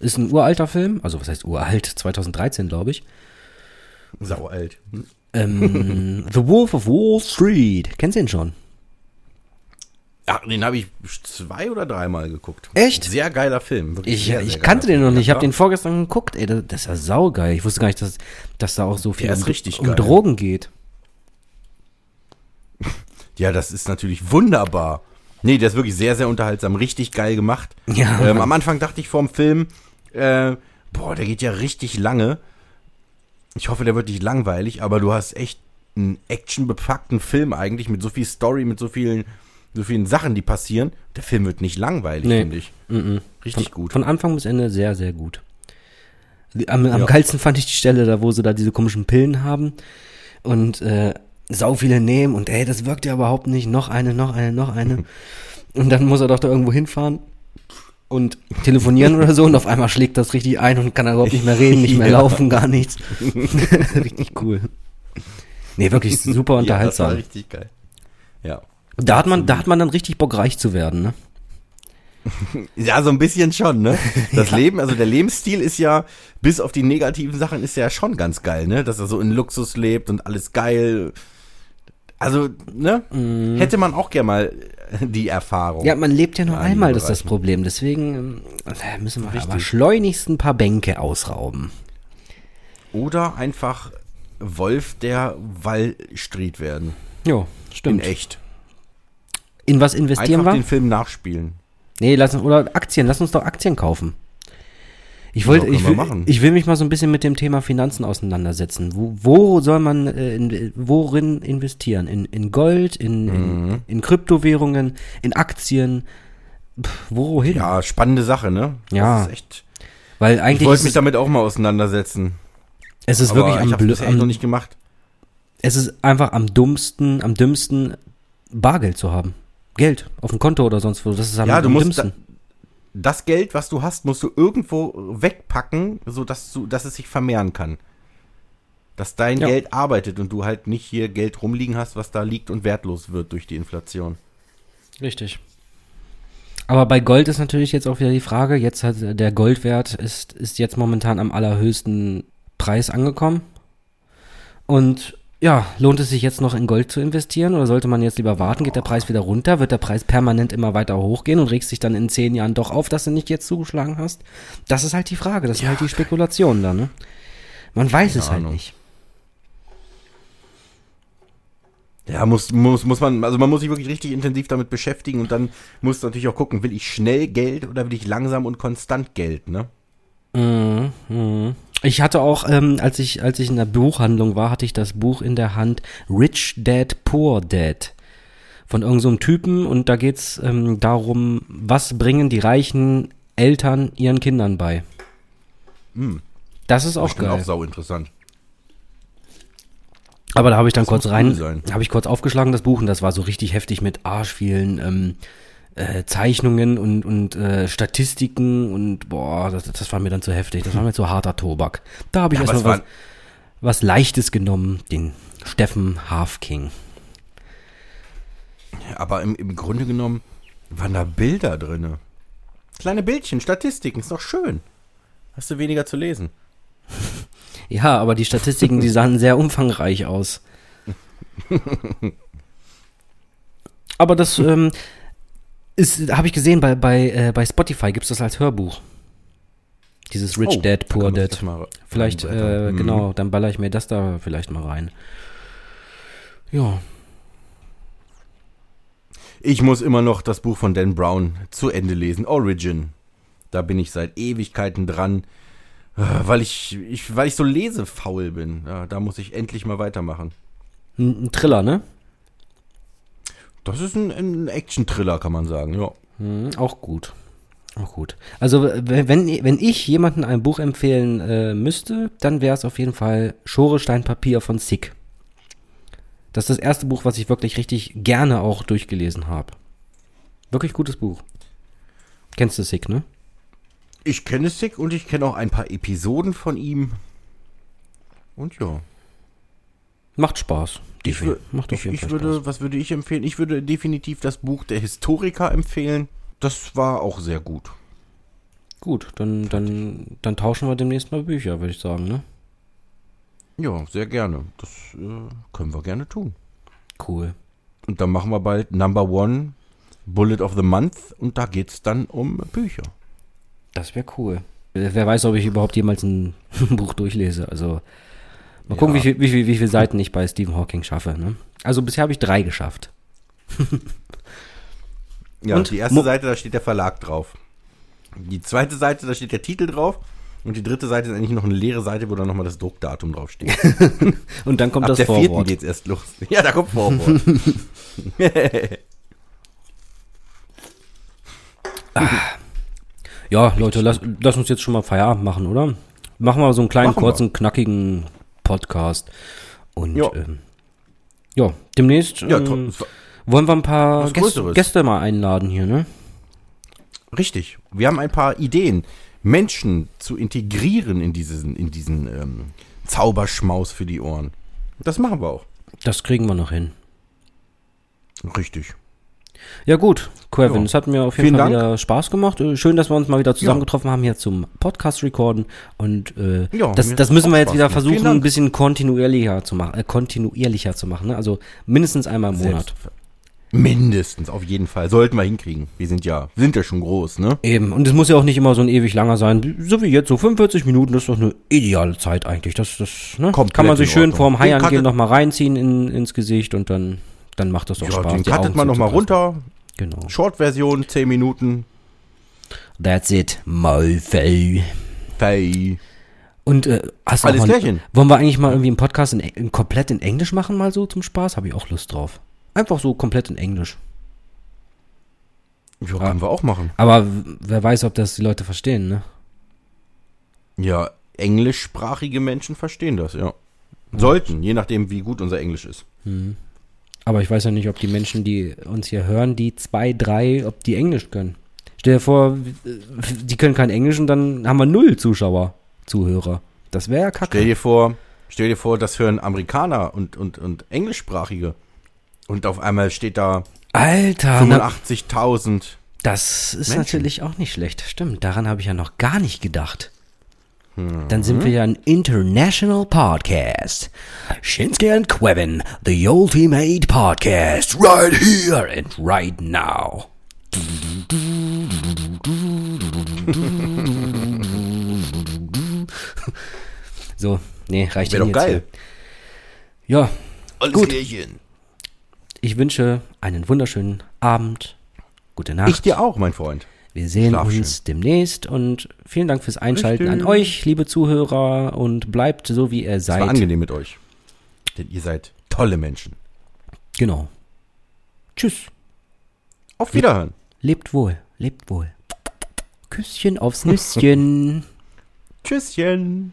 Ist ein uralter Film, also was heißt uralt? 2013, glaube ich. Sau alt. Hm? Ähm, The Wolf of Wall Street. Kennst du ihn schon? Ach, den habe ich zwei oder dreimal geguckt. Echt? Sehr geiler Film. Wirklich Ich, sehr, ich sehr kannte den noch nicht. Ich habe Ja, den vorgestern geguckt. Ey, das, das ist ja saugeil. Ich wusste gar nicht, dass, dass da auch so viel um, richtig um geil. Drogen geht. Ja, das ist natürlich wunderbar. Nee, der ist wirklich sehr, sehr unterhaltsam. Richtig geil gemacht. Ja. Ähm, am Anfang dachte ich vorm Film, äh, boah, der geht ja richtig lange. Ich hoffe, der wird nicht langweilig, aber du hast echt einen actionbepackten Film eigentlich mit so viel Story, mit so vielen, so vielen Sachen, die passieren. Der Film wird nicht langweilig, Nee. finde ich. Mhm. Richtig Von, gut. Von Anfang bis Ende sehr, sehr gut. Am, am Ja. geilsten fand ich die Stelle, da wo sie da diese komischen Pillen haben und äh, sau viele nehmen und ey, das wirkt ja überhaupt nicht. Noch eine, noch eine, noch eine. und dann muss er doch da irgendwo hinfahren und telefonieren oder so und auf einmal schlägt das richtig ein und kann er überhaupt nicht mehr reden, nicht mehr Ja. laufen, gar nichts. richtig cool. Nee, wirklich super Ja, das war unterhaltsam. richtig geil. Ja. da hat man, da hat man dann richtig Bock reich zu werden, ne? Ja, so ein bisschen schon, ne? Das Leben, also der Lebensstil ist ja, bis auf die negativen Sachen, ist ja schon ganz geil, ne? Dass er so in Luxus lebt und alles geil. Also, ne? Hätte man auch gern mal die Erfahrung. Ja, man lebt ja nur in einmal, das ist das. Problem. Deswegen ähm, äh, müssen wir Richtig. aber schleunigst ein paar Bänke ausrauben. Oder einfach Wolf der Wall Street werden. Jo, In stimmt. echt. In was investieren Einfach wir? den Film nachspielen. Nee, lass, uns- oder Aktien, lass uns doch Aktien kaufen. Ich wollte, ich, will, ich will mich mal so ein bisschen mit dem Thema Finanzen auseinandersetzen. Wo, wo soll man, äh, in, worin investieren? In, in Gold, in, Mhm. in, in Kryptowährungen, in Aktien? Pff, wohin? Ja, spannende Sache, ne? Ja. Das ist echt. Weil Ich eigentlich wollte ist mich damit auch mal auseinandersetzen. es ist aber wirklich ich am, bisher echt noch am nicht gemacht. es ist einfach am dummsten, am dümmsten Bargeld zu haben. Geld auf dem Konto oder sonst wo. Das ist am, Ja, du am musst dümmsten. da, das Geld, was du hast, musst du irgendwo wegpacken, sodass du, dass es sich vermehren kann. Dass dein Ja. Geld arbeitet und du halt nicht hier Geld rumliegen hast, was da liegt und wertlos wird durch die Inflation. Richtig. Aber bei Gold ist natürlich jetzt auch wieder die Frage, jetzt hat der Goldwert ist, ist jetzt momentan am allerhöchsten Preis angekommen. Und ja, lohnt es sich jetzt noch in Gold zu investieren oder sollte man jetzt lieber warten? Geht der Preis wieder runter? Wird der Preis permanent immer weiter hochgehen und regst dich dann in zehn Jahren doch auf, dass du nicht jetzt zugeschlagen hast? Das ist halt die Frage, das ist halt die Spekulation da, ne? Man weiß es halt Ahnung. nicht. Ja, muss, muss, muss man, also man muss sich wirklich richtig intensiv damit beschäftigen und dann muss natürlich auch gucken, will ich schnell Geld oder will ich langsam und konstant Geld, ne? Mhm, mhm. Ich hatte auch, ähm, als ich, als ich in der Buchhandlung war, hatte ich das Buch in der Hand Rich Dad Poor Dad von irgendeinem so Typen und da geht's ähm, darum, was bringen die reichen Eltern ihren Kindern bei. Hm. Das ist auch Bestimmt geil. auch sau interessant. Aber da habe ich dann kurz muss rein, cool habe ich kurz aufgeschlagen das Buch und das war so richtig heftig mit arschvielen ähm, äh, Zeichnungen und, und äh, Statistiken und boah, das, das war mir dann zu heftig. Das war mir zu harter Tobak. Da habe ich Ja, erstmal es was, was Leichtes genommen, den Steffen Halfking. Aber im, im Grunde genommen waren da Bilder drinne. Kleine Bildchen, Statistiken, ist doch schön. Hast du weniger zu lesen. Ja, aber die Statistiken, die sahen sehr umfangreich aus. Aber das ähm, habe ich gesehen, bei, bei, äh, bei Spotify gibt es das als Hörbuch. Dieses Rich Oh, Dad, da Poor Dad. Vielleicht, äh. Mhm. genau, dann baller ich mir das da vielleicht mal rein. Ja. Ich muss immer noch das Buch von Dan Brown zu Ende lesen. Origin. Da bin ich seit Ewigkeiten dran. äh, Weil ich, ich, weil ich so lesefaul bin. Ja, da muss ich endlich mal weitermachen. Ein, ein Thriller, ne? Das ist ein, ein Action-Thriller, kann man sagen, ja. Hm, auch gut. Auch gut. Also, wenn, wenn ich jemandem ein Buch empfehlen äh, müsste, dann wäre es auf jeden Fall Schorestein Papier von Sick. Das ist das erste Buch, was ich wirklich richtig gerne auch durchgelesen habe. Wirklich gutes Buch. Kennst du Sick, ne? Ich kenne Sick und ich kenne auch ein paar Episoden von ihm. Und ja. Macht Spaß. Ich, wür- Macht ich, ich würde, Spaß. was würde ich empfehlen? Ich würde definitiv das Buch der Historiker empfehlen. Das war auch sehr gut. Gut, dann, dann, dann tauschen wir demnächst mal Bücher, würde ich sagen, ne? Ja, sehr gerne. Das äh, können wir gerne tun. Cool. Und dann machen wir bald Number One Bullet of the Month und da geht es dann um Bücher. Das wäre cool. Wer weiß, ob ich überhaupt jemals ein Buch durchlese. Also mal gucken, Ja. wie, viel, wie, viel, wie viele Seiten ich bei Stephen Hawking schaffe. Ne? Also bisher habe ich drei geschafft. Ja, Und die erste Mo- Seite, da steht der Verlag drauf. Die zweite Seite, da steht der Titel drauf. Und die dritte Seite ist eigentlich noch eine leere Seite, wo dann nochmal das Druckdatum draufsteht. Und dann kommt Ab das der vierten Vorwort. geht's erst los. Ja, da kommt Vorwort. Ja, Leute, lass, lass uns jetzt schon mal Feierabend machen, oder? Machen wir so einen kleinen, Machen wir. kurzen, knackigen Podcast. Und Ja. ähm, ja, demnächst ja, ähm, wollen wir ein paar Gäste. Gäste mal einladen hier, ne? Richtig. Wir haben ein paar Ideen, Menschen zu integrieren in diesen, in diesen ähm, Zauberschmaus für die Ohren. Das machen wir auch. Das kriegen wir noch hin. Richtig. Ja gut, Kevin, Ja. es hat mir auf jeden Vielen Fall Dank. wieder Spaß gemacht. Äh, Schön, dass wir uns mal wieder zusammengetroffen haben hier zum Podcast recorden und äh, Ja, das, das müssen wir jetzt Spaß wieder versuchen, ein bisschen kontinuierlicher zu machen, äh, kontinuierlicher zu machen. Ne? Also mindestens einmal im Monat. Mindestens, auf jeden Fall. Sollten wir hinkriegen. Wir sind ja, wir sind ja schon groß, ne? Eben. Und es muss ja auch nicht immer so ein ewig langer sein. So wie jetzt, so 45 Minuten, das ist doch eine ideale Zeit eigentlich. Das, das ne? Komplett kann man sich schön vorm Heiern gehen nochmal reinziehen in, ins Gesicht und dann, dann macht das doch Ja, Spaß. den cuttet man nochmal runter. Genau. Short-Version, 10 Minuten. That's it, Mofo. Pay. Und äh, hast du Alles mal, klärchen. Wollen wir eigentlich mal irgendwie einen Podcast in, in, komplett in Englisch machen, mal so zum Spaß? Habe ich auch Lust drauf. Einfach so komplett in Englisch. Ja, können wir auch machen. Aber wer weiß, ob das die Leute verstehen, ne? Ja, englischsprachige Menschen verstehen das, ja. Sollten, je nachdem, wie gut unser Englisch ist. Aber ich weiß ja nicht, ob die Menschen, die uns hier hören, die zwei, drei, ob die Englisch können. Stell dir vor, die können kein Englisch und dann haben wir null Zuschauer, Zuhörer. Das wäre ja Stell kacke. dir vor, stell dir vor, das hören Amerikaner und, und, und Englischsprachige. Und auf einmal steht da Alter, na, 85.000. das ist Menschen. natürlich auch nicht schlecht. Stimmt, daran habe ich ja noch gar nicht gedacht. Dann sind wir ja ein International Podcast. Shinsuke and Quevin, the ultimate podcast, right here and right now. So, nee, reicht Wäre doch geil. hier. Ja, Alles Gut. Klärchen. ich wünsche einen wunderschönen Abend, gute Nacht. Ich dir auch, mein Freund. Wir sehen Schlaf uns demnächst und vielen Dank fürs Einschalten Richtig. an euch, liebe Zuhörer, und bleibt so, wie ihr Es war seid. angenehm mit euch. Denn ihr seid tolle Menschen. Genau. Tschüss. Auf Wiederhören. Lebt wohl. Lebt wohl. Küsschen aufs Nüsschen. Tschüsschen.